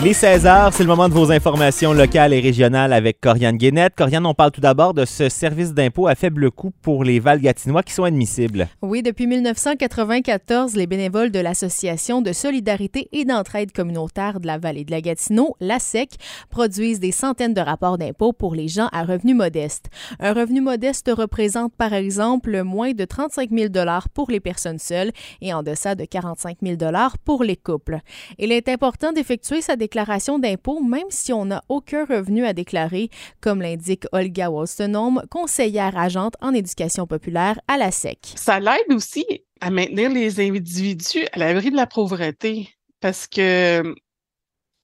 Il est 16h, c'est le moment de vos informations locales et régionales avec Corianne Guénette. Corianne, on parle tout d'abord de ce service d'impôt à faible coût pour les Val-Gatinois qui sont admissibles. Oui, depuis 1994, les bénévoles de l'Association de solidarité et d'entraide communautaire de la vallée de la Gatineau, la SEC, produisent des centaines de rapports d'impôts pour les gens à revenus modestes. Un revenu modeste représente par exemple moins de 35 000 pour les personnes seules et en deçà de 45 000 pour les couples. Il est important d'effectuer sa déclaration d'impôt même si on n'a aucun revenu à déclarer, comme l'indique Olga Wolstenholm, conseillère agente en éducation populaire à la SEC. Ça l'aide aussi à maintenir les individus à l'abri de la pauvreté parce que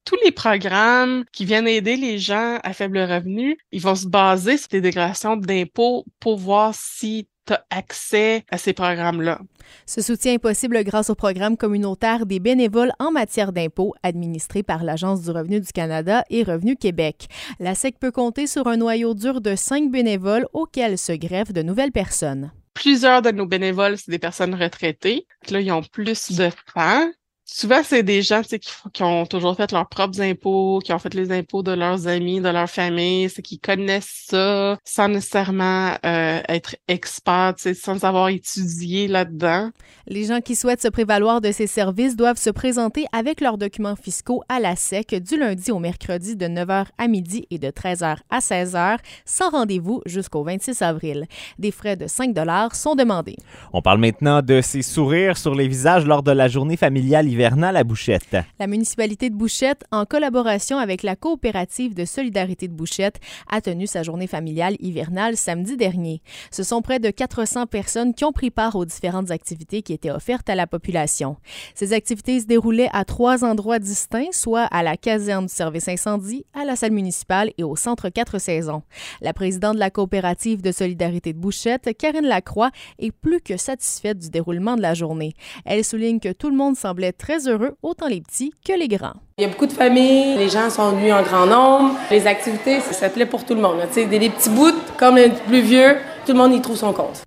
tous les programmes qui viennent aider les gens à faible revenu, ils vont se baser sur des déclarations d'impôts pour voir si tu as accès à ces programmes-là. Ce soutien est possible grâce au programme communautaire des bénévoles en matière d'impôts administré par l'Agence du revenu du Canada et Revenu Québec. La SEC peut compter sur un noyau dur de cinq bénévoles auxquels se greffent de nouvelles personnes. Plusieurs de nos bénévoles, c'est des personnes retraitées. Là, ils ont plus de temps souvent, c'est des gens qui, qui ont toujours fait leurs propres impôts, qui ont fait les impôts de leurs amis, de leur famille, c'est qui connaissent ça sans nécessairement euh, être experts, sans avoir étudié là-dedans. Les gens qui souhaitent se prévaloir de ces services doivent se présenter avec leurs documents fiscaux à la SEC du lundi au mercredi de 9h à midi et de 13h à 16h, sans rendez-vous jusqu'au 26 avril. Des frais de 5 sont demandés. On parle maintenant de ces sourires sur les visages lors de la journée familiale à Bouchette. La municipalité de Bouchette, en collaboration avec la coopérative de solidarité de Bouchette, a tenu sa journée familiale hivernale samedi dernier. Ce sont près de 400 personnes qui ont pris part aux différentes activités qui étaient offertes à la population. Ces activités se déroulaient à trois endroits distincts, soit à la caserne du service incendie, à la salle municipale et au centre Quatre Saisons. La présidente de la coopérative de solidarité de Bouchette, Karine Lacroix, est plus que satisfaite du déroulement de la journée. Elle souligne que tout le monde semblait très heureux, autant les petits que les grands. Il y a beaucoup de familles, les gens sont venus en grand nombre. Les activités, ça plaît pour tout le monde. des, des petits bouts, comme les plus vieux, tout le monde y trouve son compte.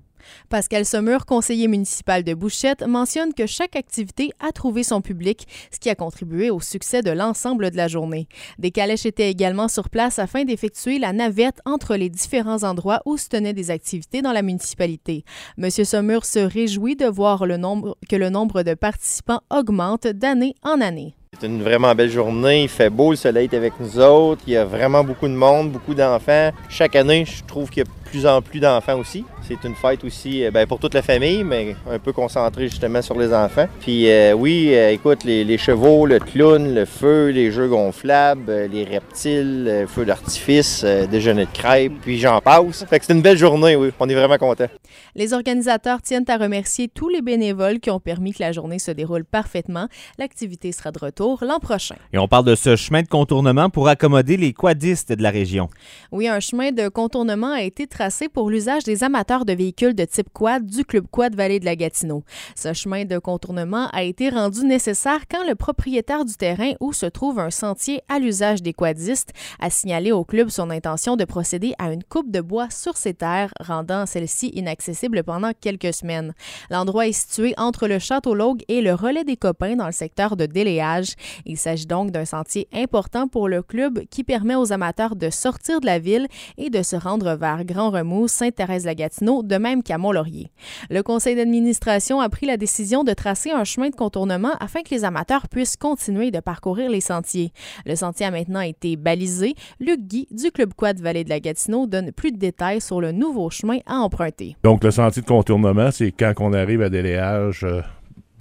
Pascal Sommeur, conseiller municipal de Bouchette, mentionne que chaque activité a trouvé son public, ce qui a contribué au succès de l'ensemble de la journée. Des calèches étaient également sur place afin d'effectuer la navette entre les différents endroits où se tenaient des activités dans la municipalité. Monsieur Sommeur se réjouit de voir le nombre, que le nombre de participants augmente d'année en année. C'est une vraiment belle journée, il fait beau, le soleil est avec nous autres, il y a vraiment beaucoup de monde, beaucoup d'enfants. Chaque année, je trouve qu'il y a plus en plus d'enfants aussi. C'est une fête aussi euh, ben, pour toute la famille, mais un peu concentrée justement sur les enfants. Puis euh, oui, euh, écoute, les, chevaux, le clown, le feu, les jeux gonflables, les reptiles, le feu d'artifice, déjeuner de crêpes, puis j'en passe. Fait que c'est une belle journée, oui. On est vraiment contents. Les organisateurs tiennent à remercier tous les bénévoles qui ont permis que la journée se déroule parfaitement. L'activité sera de retour l'an prochain. Et on parle de ce chemin de contournement pour accommoder les quadistes de la région. Oui, un chemin de contournement a été tracé pour l'usage des amateurs de véhicules de type quad du Club Quad Vallée de la Gatineau. Ce chemin de contournement a été rendu nécessaire quand le propriétaire du terrain où se trouve un sentier à l'usage des quadistes a signalé au club son intention de procéder à une coupe de bois sur ses terres, rendant celle-ci inaccessible pendant quelques semaines. L'endroit est situé entre le Château Logue et le Relais des Copains dans le secteur de déléage. Il s'agit donc d'un sentier important pour le club qui permet aux amateurs de sortir de la ville et de se rendre vers Grand Remous, Sainte-Thérèse-la-Gatineau, de même qu'à Mont-Laurier. Le conseil d'administration a pris la décision de tracer un chemin de contournement afin que les amateurs puissent continuer de parcourir les sentiers. Le sentier a maintenant été balisé. Luc Guy du Club Quad Vallée de la Gatineau donne plus de détails sur le nouveau chemin à emprunter. Donc, le sentier de contournement, c'est quand on arrive à Déléage, euh,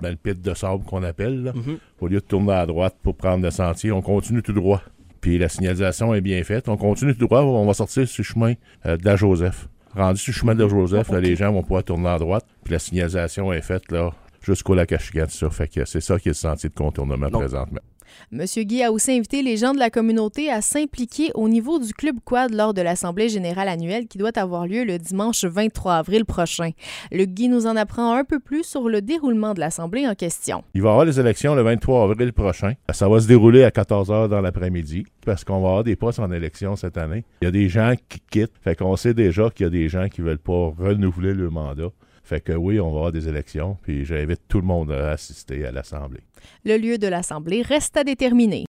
dans le pit de sable qu'on appelle, mhm. au lieu de tourner à droite pour prendre le sentier, on continue tout droit. Puis la signalisation est bien faite. On continue tout droit, on va sortir sur le chemin euh, de la Joseph. Rendu sur le chemin de la Joseph, là, les gens vont pouvoir tourner à droite. Puis la signalisation est faite là jusqu'au lac Achigan. Ça fait que c'est ça qui est le sentier de contournement présentement. Monsieur Guy a aussi invité les gens de la communauté à s'impliquer au niveau du Club Quad lors de l'Assemblée générale annuelle qui doit avoir lieu le dimanche 23 avril prochain. Le Guy nous en apprend un peu plus sur le déroulement de l'Assemblée en question. Il va y avoir les élections le 23 avril prochain. Ça va se dérouler à 14 h dans l'après-midi parce qu'on va avoir des postes en élection cette année. Il y a des gens qui quittent. Fait qu'on sait déjà qu'il y a des gens qui veulent pas renouveler le mandat. Fait que oui, on va avoir des élections, puis j'invite tout le monde à assister à l'Assemblée. Le lieu de l'Assemblée reste à déterminer.